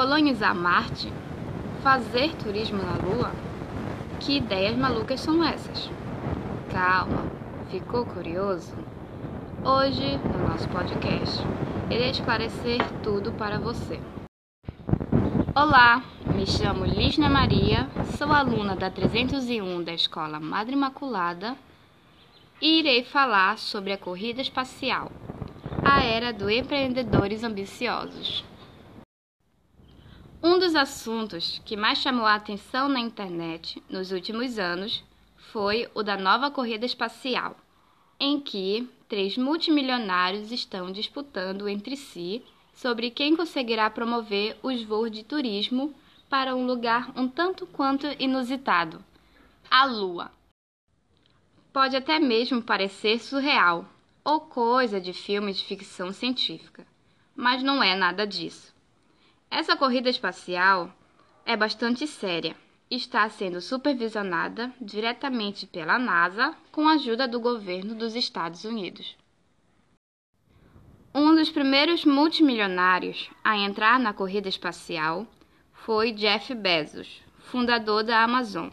Colonizar Marte? Fazer turismo na Lua? Que ideias malucas são essas? Calma, ficou curioso? Hoje, no nosso podcast, irei esclarecer tudo para você. Olá, me chamo Lisna Maria, sou aluna da 301 da Escola Madre Imaculada e irei falar sobre a corrida espacial, a era dos empreendedores ambiciosos. Um dos assuntos que mais chamou a atenção na internet nos últimos anos foi o da nova corrida espacial, em que três multimilionários estão disputando entre si sobre quem conseguirá promover os voos de turismo para um lugar um tanto quanto inusitado a Lua. Pode até mesmo parecer surreal ou coisa de filme de ficção científica, mas não é nada disso. Essa corrida espacial é bastante séria está sendo supervisionada diretamente pela NASA com a ajuda do governo dos Estados Unidos. Um dos primeiros multimilionários a entrar na corrida espacial foi Jeff Bezos, fundador da Amazon,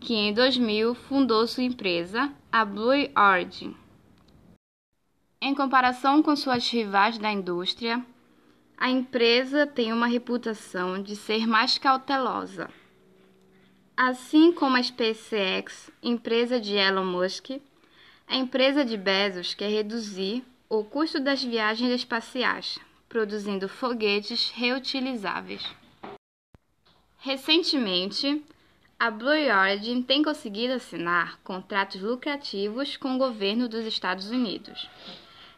que em 2000 fundou sua empresa, a Blue Origin. Em comparação com suas rivais da indústria, a empresa tem uma reputação de ser mais cautelosa. Assim como a SpaceX, empresa de Elon Musk, a empresa de Bezos quer reduzir o custo das viagens espaciais, produzindo foguetes reutilizáveis. Recentemente, a Blue Origin tem conseguido assinar contratos lucrativos com o governo dos Estados Unidos.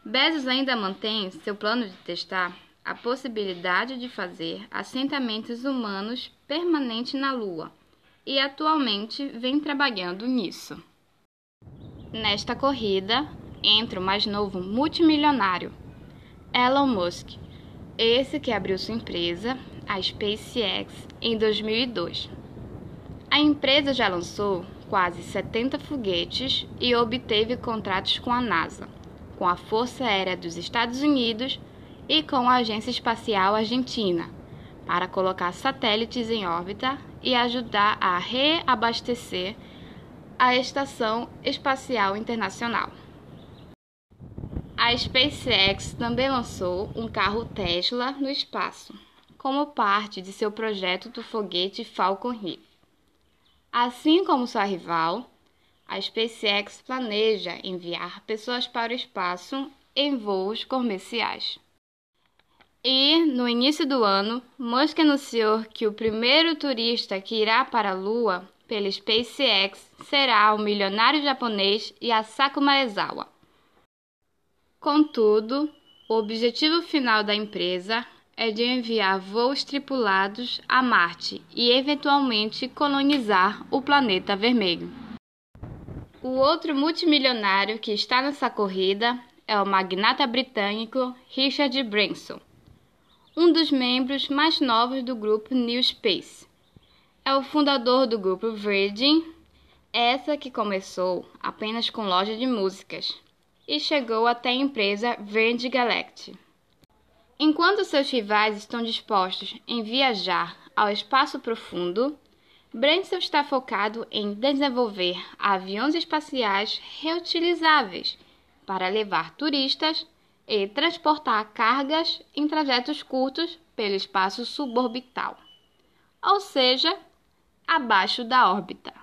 Bezos ainda mantém seu plano de testar a possibilidade de fazer assentamentos humanos permanentes na Lua e atualmente vem trabalhando nisso. Nesta corrida entra o mais novo multimilionário, Elon Musk, esse que abriu sua empresa, a SpaceX, em 2002. A empresa já lançou quase 70 foguetes e obteve contratos com a NASA, com a Força Aérea dos Estados Unidos e com a Agência Espacial Argentina, para colocar satélites em órbita e ajudar a reabastecer a Estação Espacial Internacional. A SpaceX também lançou um carro Tesla no espaço, como parte de seu projeto do foguete Falcon Heavy. Assim como sua rival, a SpaceX planeja enviar pessoas para o espaço em voos comerciais. E, no início do ano, Musk anunciou que o primeiro turista que irá para a Lua pela SpaceX será o milionário japonês Yasaku Maezawa. Contudo, o objetivo final da empresa é de enviar voos tripulados a Marte e eventualmente colonizar o planeta vermelho. O outro multimilionário que está nessa corrida é o magnata britânico Richard Branson um dos membros mais novos do grupo New Space. É o fundador do grupo Virgin, essa que começou apenas com loja de músicas e chegou até a empresa Virgin Galactic. Enquanto seus rivais estão dispostos em viajar ao espaço profundo, Branson está focado em desenvolver aviões espaciais reutilizáveis para levar turistas e transportar cargas em trajetos curtos pelo espaço suborbital, ou seja, abaixo da órbita.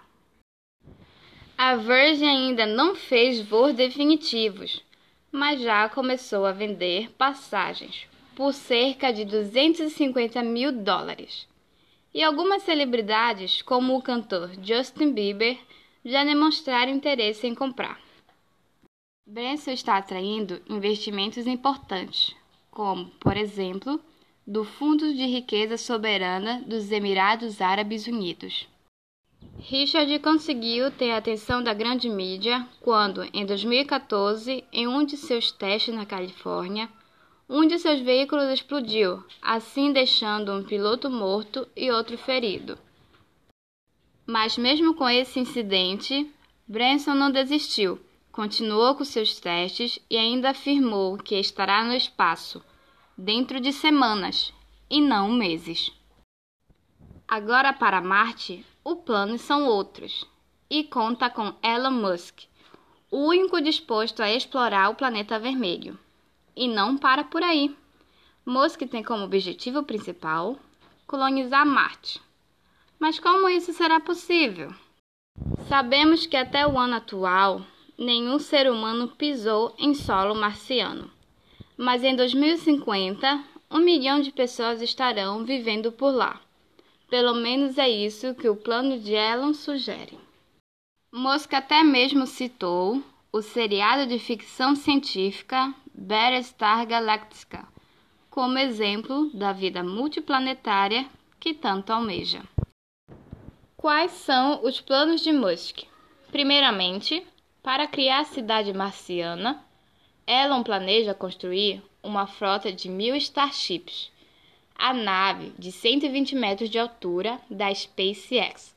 A Virgin ainda não fez voos definitivos, mas já começou a vender passagens por cerca de 250 mil dólares. E algumas celebridades, como o cantor Justin Bieber, já demonstraram interesse em comprar. Branson está atraindo investimentos importantes, como, por exemplo, do Fundo de Riqueza Soberana dos Emirados Árabes Unidos. Richard conseguiu ter a atenção da grande mídia quando, em 2014, em um de seus testes na Califórnia, um de seus veículos explodiu, assim deixando um piloto morto e outro ferido. Mas mesmo com esse incidente, Branson não desistiu, continuou com seus testes e ainda afirmou que estará no espaço dentro de semanas e não meses. Agora para Marte, o plano são outros e conta com Elon Musk, o único disposto a explorar o planeta vermelho. E não para por aí. Musk tem como objetivo principal colonizar Marte. Mas como isso será possível? Sabemos que até o ano atual, nenhum ser humano pisou em solo marciano. Mas em 2050, um milhão de pessoas estarão vivendo por lá. Pelo menos é isso que o plano de Elon sugere. Musk até mesmo citou o seriado de ficção científica Battlestar Galactica como exemplo da vida multiplanetária que tanto almeja. Quais são os planos de Musk? Primeiramente, para criar a cidade marciana, Elon planeja construir uma frota de mil Starships, a nave de 120 metros de altura da SpaceX,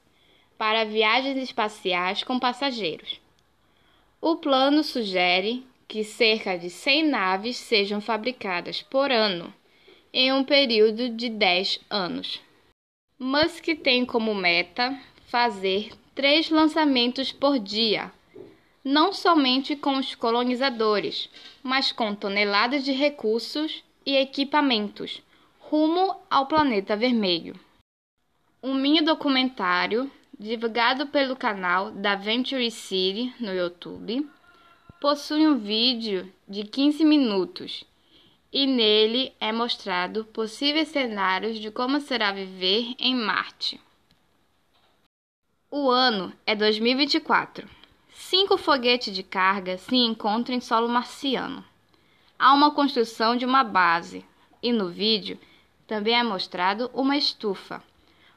para viagens espaciais com passageiros. O plano sugere que cerca de 100 naves sejam fabricadas por ano, em um período de 10 anos. Musk tem como meta fazer três lançamentos por dia, não somente com os colonizadores, mas com toneladas de recursos e equipamentos rumo ao planeta vermelho. Um mini documentário divulgado pelo canal da Venture City no YouTube possui um vídeo de 15 minutos e nele é mostrado possíveis cenários de como será viver em Marte. O ano é 2024. Cinco foguetes de carga se encontram em solo marciano. Há uma construção de uma base e no vídeo também é mostrado uma estufa,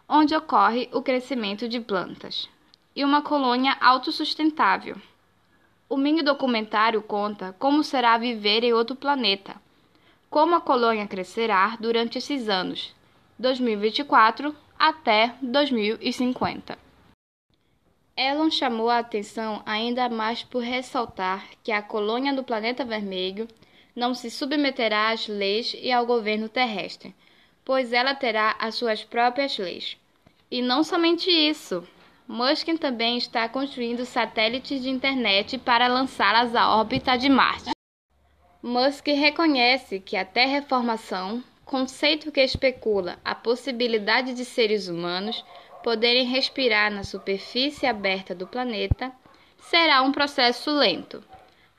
onde ocorre o crescimento de plantas, e uma colônia autossustentável. O mini documentário conta como será viver em outro planeta como a colônia crescerá durante esses anos, 2024 até 2050. Elon chamou a atenção ainda mais por ressaltar que a colônia do planeta vermelho não se submeterá às leis e ao governo terrestre, pois ela terá as suas próprias leis. E não somente isso, Musk também está construindo satélites de internet para lançá-las à órbita de Marte. Musk reconhece que a terraformação, conceito que especula a possibilidade de seres humanos poderem respirar na superfície aberta do planeta, será um processo lento.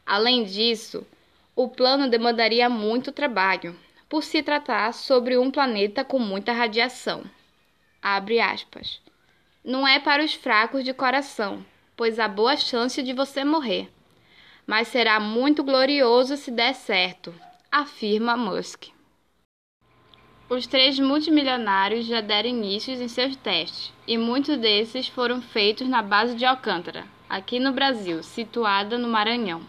Além disso, o plano demandaria muito trabalho, por se tratar sobre um planeta com muita radiação. Abre aspas. Não é para os fracos de coração, pois há boa chance de você morrer mas será muito glorioso se der certo, afirma Musk. Os três multimilionários já deram início em seus testes, e muitos desses foram feitos na base de Alcântara, aqui no Brasil, situada no Maranhão.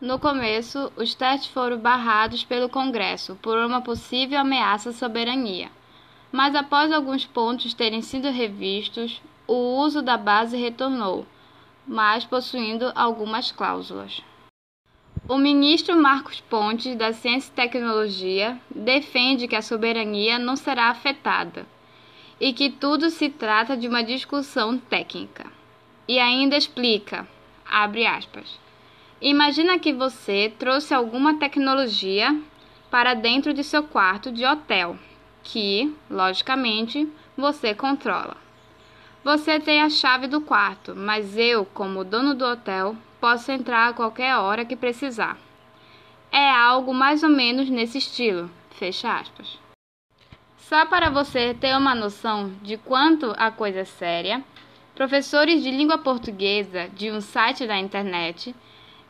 No começo, os testes foram barrados pelo Congresso por uma possível ameaça à soberania, mas após alguns pontos terem sido revistos, o uso da base retornou mas possuindo algumas cláusulas. O ministro Marcos Pontes, da Ciência e Tecnologia, defende que a soberania não será afetada e que tudo se trata de uma discussão técnica. E ainda explica, abre aspas, imagina que você trouxe alguma tecnologia para dentro de seu quarto de hotel, que, logicamente, você controla. Você tem a chave do quarto, mas eu, como dono do hotel, posso entrar a qualquer hora que precisar. É algo mais ou menos nesse estilo. Fecha aspas. Só para você ter uma noção de quanto a coisa é séria, professores de língua portuguesa de um site da internet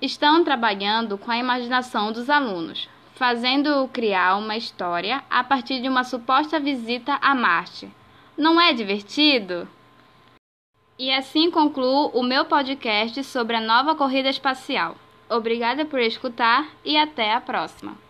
estão trabalhando com a imaginação dos alunos, fazendo-o criar uma história a partir de uma suposta visita a Marte. Não é divertido? E assim concluo o meu podcast sobre a nova corrida espacial. Obrigada por escutar e até a próxima!